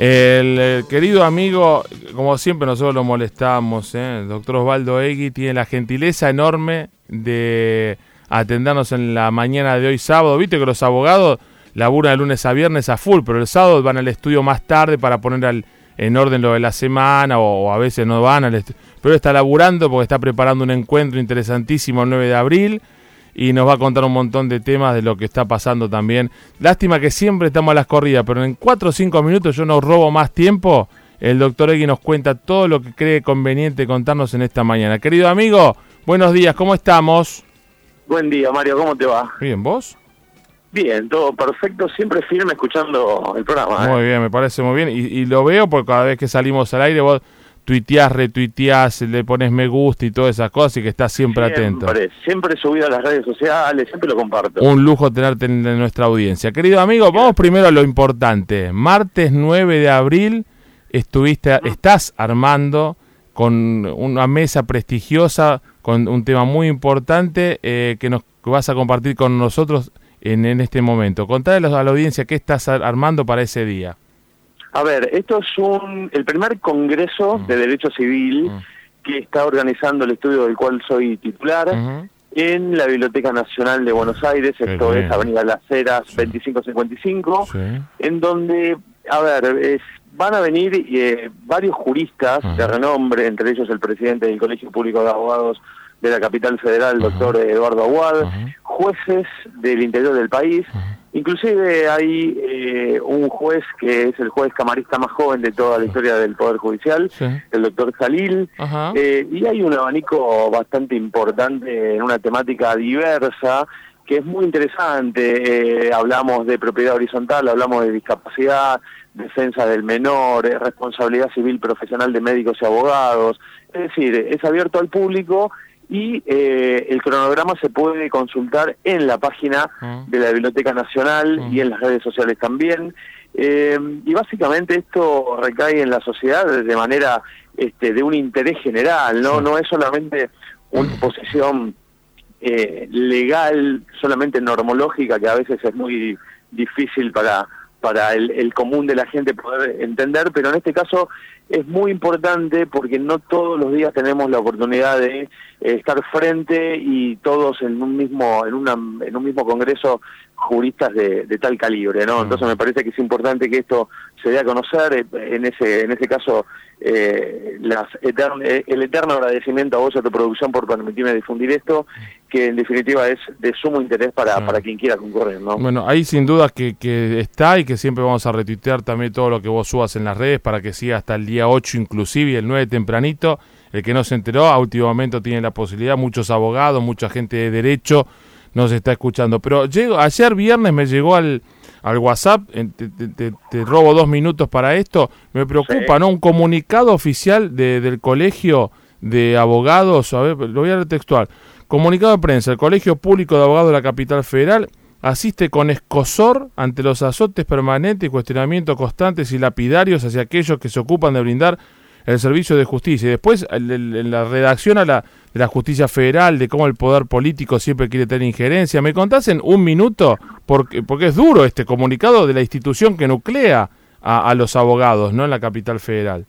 El, querido amigo, como siempre nosotros lo molestamos, ¿eh? el doctor Osvaldo Egui tiene la gentileza enorme de atendernos en la mañana de hoy sábado. Viste que los abogados laburan de lunes a viernes a full, pero el sábado van al estudio más tarde para poner en orden lo de la semana o, a veces no van al estudio. Pero está laburando porque está preparando un encuentro interesantísimo el 9 de abril y nos va a contar un montón de temas de lo que está pasando también. Lástima que siempre estamos a las corridas, pero en 4 o 5 minutos yo no robo más tiempo. El doctor Egui nos cuenta todo lo que cree conveniente contarnos en esta mañana. Querido amigo, buenos días, ¿cómo estamos? Buen día, Mario, ¿cómo te va? Bien, ¿vos? Bien, todo perfecto, siempre firme escuchando el programa. ¿eh? Muy bien, me parece muy bien. Y, y, lo veo porque cada vez que salimos al aire vos tuiteás, retuiteás, le pones me gusta y todas esas cosas y que estás siempre, atento. Siempre subido a las redes sociales, siempre lo comparto. Un lujo tenerte en, nuestra audiencia. Querido amigo, vamos primero a lo importante. Martes 9 de abril estuviste, estás armando con una mesa prestigiosa, con un tema muy importante eh, que nos vas a compartir con nosotros en, en este momento. Contale a la audiencia qué estás armando para ese día. A ver, esto es un, el primer congreso mm. de Derecho Civil mm. que está organizando el estudio del cual soy titular en la Biblioteca Nacional de Buenos Aires, esto es Avenida Las Heras 2555, en donde, a ver, van a venir eh, varios juristas de renombre, entre ellos el presidente del Colegio Público de Abogados de la capital federal, el doctor Eduardo Aguad, jueces del interior del país, inclusive hay eh, un juez que es el juez camarista más joven de toda la historia del Poder Judicial, el doctor Jalil, eh, y hay un abanico bastante importante en una temática diversa, que es muy interesante, eh, hablamos de propiedad horizontal, hablamos de discapacidad, defensa del menor, responsabilidad civil profesional de médicos y abogados, es decir, es abierto al público y eh, el cronograma se puede consultar en la página ah. de la Biblioteca Nacional y en las redes sociales también. Eh, y básicamente esto recae en la sociedad de manera este, de un interés general, no, no es solamente una posición eh, legal, solamente normológica, que a veces es muy difícil para, para el, el común de la gente poder entender, pero en este caso es muy importante porque no todos los días tenemos la oportunidad de eh, estar frente y todos en un mismo en una en un mismo congreso juristas de, tal calibre, ¿no? Entonces me parece que es importante que esto se dé a conocer, eh, en ese en ese caso eh, las eh, el eterno agradecimiento a vos y a tu producción por permitirme difundir esto, que en definitiva es de sumo interés para, para quien quiera concurrir, ¿no? Bueno, ahí sin duda que, que está y que siempre vamos a retuitear también todo lo que vos subas en las redes para que siga hasta el día 8 inclusive y el 9 tempranito. El que no se enteró, a último momento tiene la posibilidad, muchos abogados, mucha gente de derecho nos está escuchando. Pero llego, ayer viernes me llegó al, al WhatsApp, te, robo dos minutos para esto, me preocupa, ¿no? Un comunicado oficial de, del Colegio de Abogados, a ver, lo voy a leer textual. Comunicado de prensa, el Colegio Público de Abogados de la Capital Federal asiste con escosor ante los azotes permanentes y cuestionamientos constantes y lapidarios hacia aquellos que se ocupan de brindar el servicio de justicia. Y después en la redacción a la, de la justicia federal, de cómo el poder político siempre quiere tener injerencia. ¿Me contás en un minuto? Porque, porque es duro este comunicado de la institución que nuclea a, los abogados, ¿no? En la capital federal.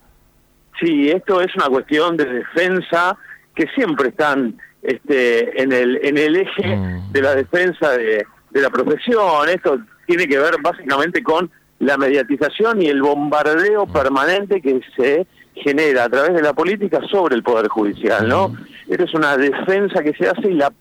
Sí, esto es una cuestión de defensa que siempre están este, en, el, en el eje mm. de la defensa de, de la profesión. Esto tiene que ver básicamente con la mediatización y el bombardeo mm. permanente que se genera a través de la política sobre el poder judicial, ¿no? Mm. Esta es una defensa que se hace y la,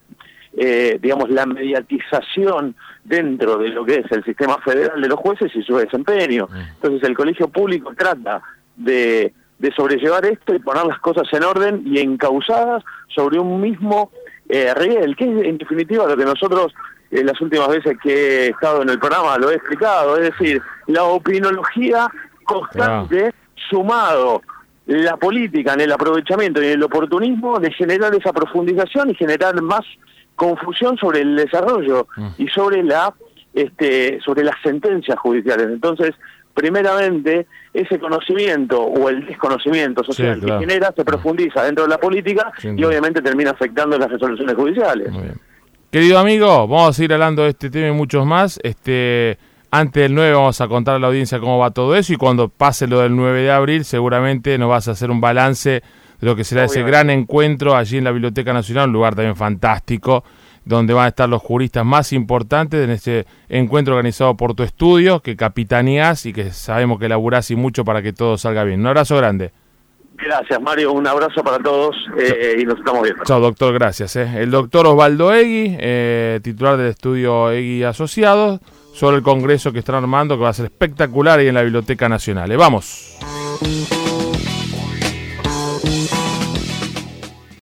eh, digamos, la mediatización dentro de lo que es el sistema federal de los jueces y su desempeño. Mm. Entonces el colegio público trata de, de sobrellevar esto y poner las cosas en orden y encausadas sobre un mismo eh, riel, que es en definitiva lo que nosotros en las últimas veces que he estado en el programa lo he explicado, es decir, la opinología constante sumado la política en el aprovechamiento y en el oportunismo de generar esa profundización y generar más confusión sobre el desarrollo mm. y sobre la este sobre las sentencias judiciales. Entonces, primeramente, ese conocimiento o el desconocimiento social que genera se profundiza dentro de la política y obviamente termina afectando las resoluciones judiciales. Querido amigo, vamos a seguir hablando de este tema y muchos más. Este, Antes del 9 vamos a contar a la audiencia cómo va todo eso y cuando pase lo del 9 de abril seguramente nos vas a hacer un balance de lo que será ese gran encuentro allí en la Biblioteca Nacional, un lugar también fantástico, donde van a estar los juristas más importantes en este encuentro organizado por tu estudio, que capitaneás y que sabemos que laburás y mucho para que todo salga bien. Un abrazo grande. Gracias, Mario. Un abrazo para todos eh, y nos estamos viendo. Chao, doctor. Gracias. Eh. El doctor Osvaldo Egui, eh, titular del estudio Egui Asociados, sobre el congreso que están armando, que va a ser espectacular ahí en la Biblioteca Nacional. vamos.